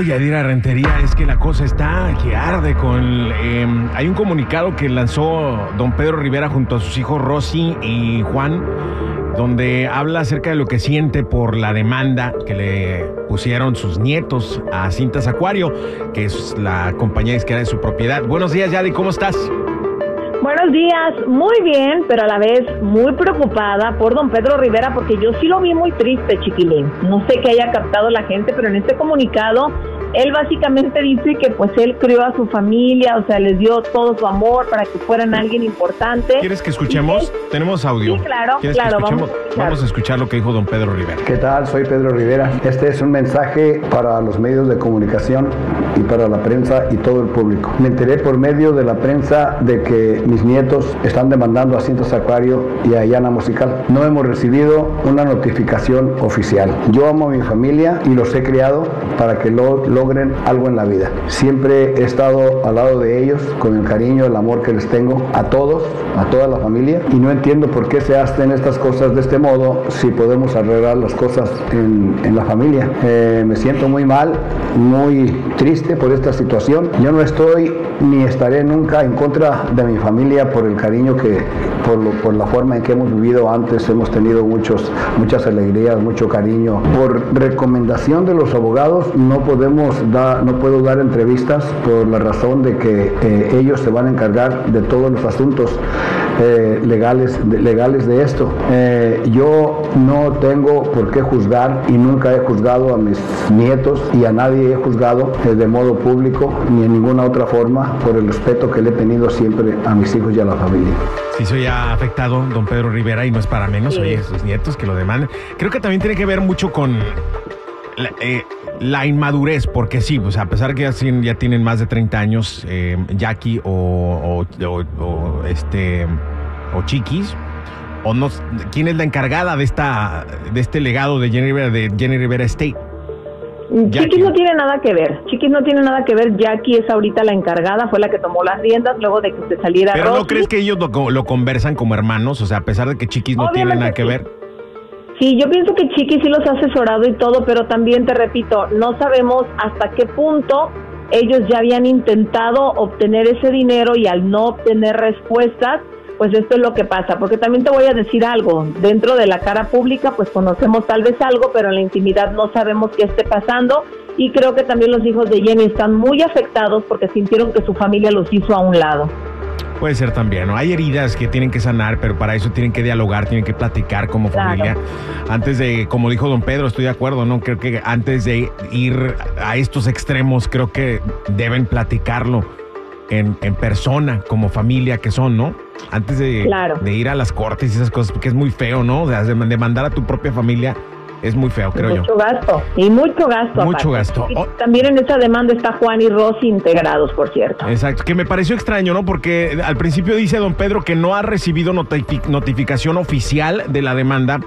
Ay, Yadira Rentería, es que la cosa está que arde con... eh, hay un comunicado que lanzó don Pedro Rivera junto a sus hijos Rosy y Juan, donde habla acerca de lo que siente por la demanda que le pusieron sus nietos a Cintas Acuario, que es la compañía disquera de su propiedad. Buenos días, Yadi, ¿cómo estás? Buenos días, muy bien, pero a la vez muy preocupada por don Pedro Rivera porque yo sí lo vi muy triste, chiquilín. No sé qué haya captado la gente, pero en este comunicado él básicamente dice que pues él crió a su familia, o sea, les dio todo su amor para que fueran alguien importante. ¿Quieres que escuchemos? Tenemos audio. Sí, claro, ¿Quieres claro, que vamos escuchemos? a escuchar. Vamos a escuchar lo que dijo don Pedro Rivera. ¿Qué tal? Soy Pedro Rivera. Este es un mensaje para los medios de comunicación y para la prensa y todo el público. Me enteré por medio de la prensa de que mis nietos están demandando a Cintas Acuario y a Yana Musical. No hemos recibido una notificación oficial. Yo amo a mi familia y los he criado para que lo- logren algo en la vida. Siempre he estado al lado de ellos con el cariño, el amor que les tengo a todos, a toda la familia y no entiendo por qué se hacen estas cosas de este modo si podemos arreglar las cosas en, en la familia. Eh, me siento muy mal, muy triste por esta situación. Yo no estoy ni estaré nunca en contra de mi familia por el cariño que, por, lo- por la forma en que hemos vivido antes, hemos tenido muchos, muchas alegrías, mucho cariño. Por recomendación de los abogados no podemos dar, no puedo dar entrevistas por la razón de que eh, ellos se van a encargar de todos los asuntos eh, legales, de, legales de esto. Eh, yo no tengo por qué juzgar y nunca he juzgado a mis nietos y a nadie he juzgado eh, de modo público ni en ninguna otra forma por el respeto que le he tenido siempre a mis hijos y a la familia. Sí, soy ya afectado, don Pedro Rivera, y no es para menos, Sí. oye, sus nietos que lo demandan. Creo que también tiene que ver mucho con la, eh, la inmadurez, porque sí, pues a pesar de que ya, tienen- ya tienen más de 30 años, eh, Jackie o, o- o- o, este o Chiquis, o no, ¿quién es la encargada de esta de este legado de Jenny Rivera, de Jenny Rivera State? Jackie. Chiquis no tiene nada que ver, Chiquis no tiene nada que ver, Jackie es ahorita la encargada, fue la que tomó las riendas luego de que se saliera Pero ¿no crees que ellos lo, lo conversan como hermanos? O sea, a pesar de que Chiquis no tiene nada que sí. ver. Sí, yo pienso que Chiqui sí los ha asesorado y todo, pero también te repito, no sabemos hasta qué punto ellos ya habían intentado obtener ese dinero y al no obtener respuestas, pues esto es lo que pasa. Porque también te voy a decir algo, dentro de la cara pública pues conocemos tal vez algo, pero en la intimidad no sabemos qué esté pasando y creo que también los hijos de Jenny están muy afectados porque sintieron que su familia los hizo a un lado. Puede ser también, ¿no? Hay heridas que tienen que sanar, pero para eso tienen que dialogar, tienen que platicar como Claro. familia. Antes de, como dijo don Pedro, estoy de acuerdo, ¿no? Creo que antes de ir a estos extremos, creo que deben platicarlo en, en persona, como familia que son, ¿no? Antes de, Claro. de ir a las cortes y esas cosas, porque es muy feo, ¿no? O sea, de demandar a tu propia familia es muy feo, creo yo. mucho gasto y mucho gasto. Mucho aparte. gasto. Oh. también en esa demanda está Juan y Rosy integrados, por cierto. Exacto, que me pareció extraño, ¿no? Porque al principio dice don Pedro que no ha recibido notifi- notificación oficial de la demanda,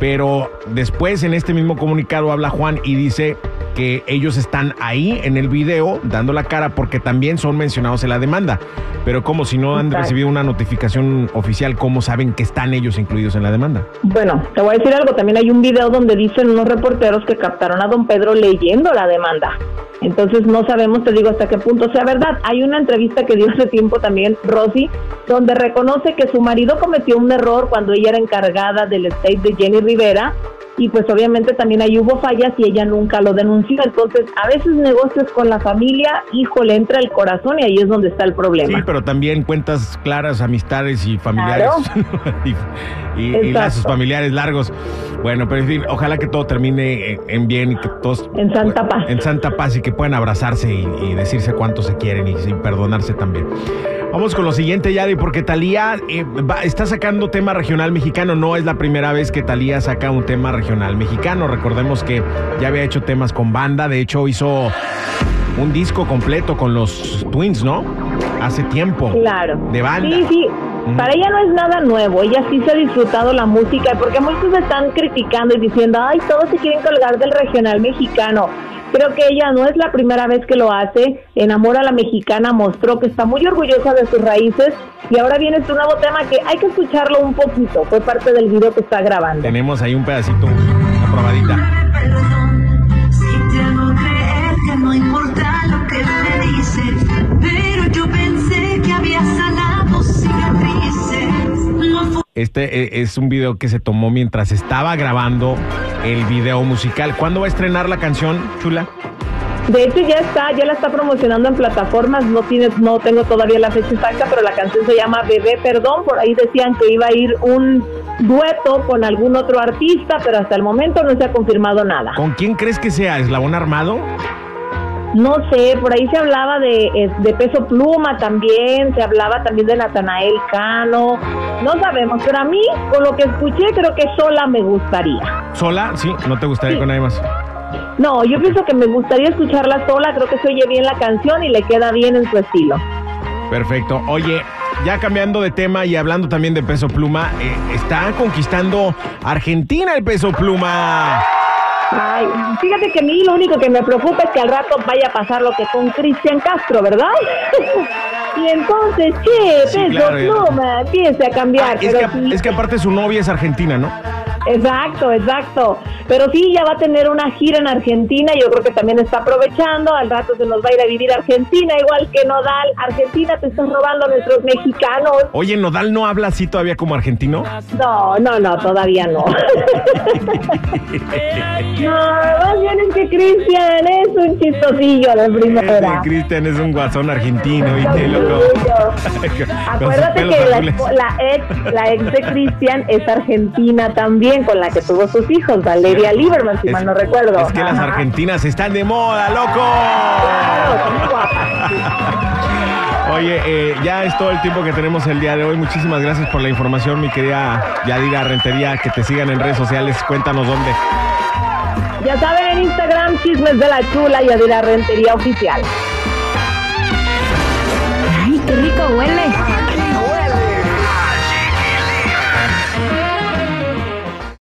pero después en este mismo comunicado habla Juan y dice que ellos están ahí en el video dando la cara porque también son mencionados en la demanda. Pero como si no han Exacto. recibido una notificación oficial, ¿cómo saben que están ellos incluidos en la demanda? Bueno, te voy a decir algo. También hay un video donde dicen unos reporteros que captaron a don Pedro leyendo la demanda. Entonces no sabemos, te digo, hasta qué punto sea verdad. Hay una entrevista que dio hace tiempo también Rosy, donde reconoce que su marido cometió un error cuando ella era encargada del estate de Jenny Rivera y pues obviamente también ahí hubo fallas y ella nunca lo denunció. Entonces, a veces negocios con la familia, híjole, entra el corazón y ahí es donde está el problema. Sí, pero también cuentas claras, amistades y familiares. y, y, lazos familiares largos. Bueno, pero en fin, ojalá que todo termine en bien y que todos... En Santa Paz. En Santa Paz y que puedan abrazarse y, y decirse cuánto se quieren y perdonarse también. Vamos con lo siguiente, Yadi, porque Talía eh, está sacando tema regional mexicano. No es la primera vez que Talía saca un tema regional mexicano. Recordemos que ya había hecho temas con banda. De hecho, hizo un disco completo con los Twins, ¿no? Hace tiempo. Claro. De banda. Sí, sí. Para ella no es nada nuevo, ella sí se ha disfrutado la música, porque muchos están criticando y diciendo, ay, todos se quieren colgar del regional mexicano. Creo que ella no es la primera vez que lo hace. Enamora a la mexicana mostró que está muy orgullosa de sus raíces y ahora viene este nuevo tema que hay que escucharlo un poquito. Fue parte del video que está grabando. Tenemos ahí un pedacito, una probadita. Este eh, es un video que se tomó mientras estaba grabando el video musical. ¿Cuándo va a estrenar la canción, chula? De hecho ya está, ya la está promocionando en plataformas, no tiene, no tengo todavía la fecha exacta, pero la canción se llama Bebé Perdón, por ahí decían que iba a ir un dueto con algún otro artista, pero hasta el momento no se ha confirmado nada. ¿Con quién crees que sea? ¿Eslabón Armado? No sé, por ahí se hablaba de, eh, de Peso Pluma también, se hablaba también de Natanael Cano, no sabemos, pero a mí, con lo que escuché, creo que sola me gustaría. ¿Sola? Sí, no te gustaría Sí. con nadie más. No, yo pienso que me gustaría escucharla sola, creo que se oye bien la canción y le queda bien en su estilo. Perfecto. Oye, ya cambiando de tema y hablando también de peso pluma, eh, está conquistando Argentina el peso pluma. Ay, fíjate que a mí lo único que me preocupa es que al rato vaya a pasar lo que con Cristian Castro, ¿verdad? y entonces, che, Sí, peso claro, ya. pluma, empiece a cambiar. Ah, es, pero que, sí- es que aparte su novia es argentina, ¿no? Exacto, exacto. Pero sí, ya va a tener una gira en Argentina. Yo creo que también está aprovechando. Al rato se nos va a ir a vivir a Argentina, igual que Nodal. Argentina, te estás robando a nuestros mexicanos. Oye, Nodal no habla así todavía como argentino. No, no, no, todavía no. no, más bien es que Cristian es un chistosillo de primera. Cristian es un guasón argentino, ¿viste, loco? Con sus Acuérdate que la, la ex, la ex de Cristian es argentina también, con la que tuvo sus hijos, Valeria María Lieberman, si mal no recuerdo. Es que las argentinas están de moda, loco. Oye, eh, ya es todo el tiempo que tenemos el día de hoy. Muchísimas gracias por la información, mi querida Yadira Rentería. Que te sigan en redes sociales. Cuéntanos dónde. Ya saben, en Instagram, Chismes de la Chula, Yadira Rentería Oficial. ¡Ay, qué rico huele!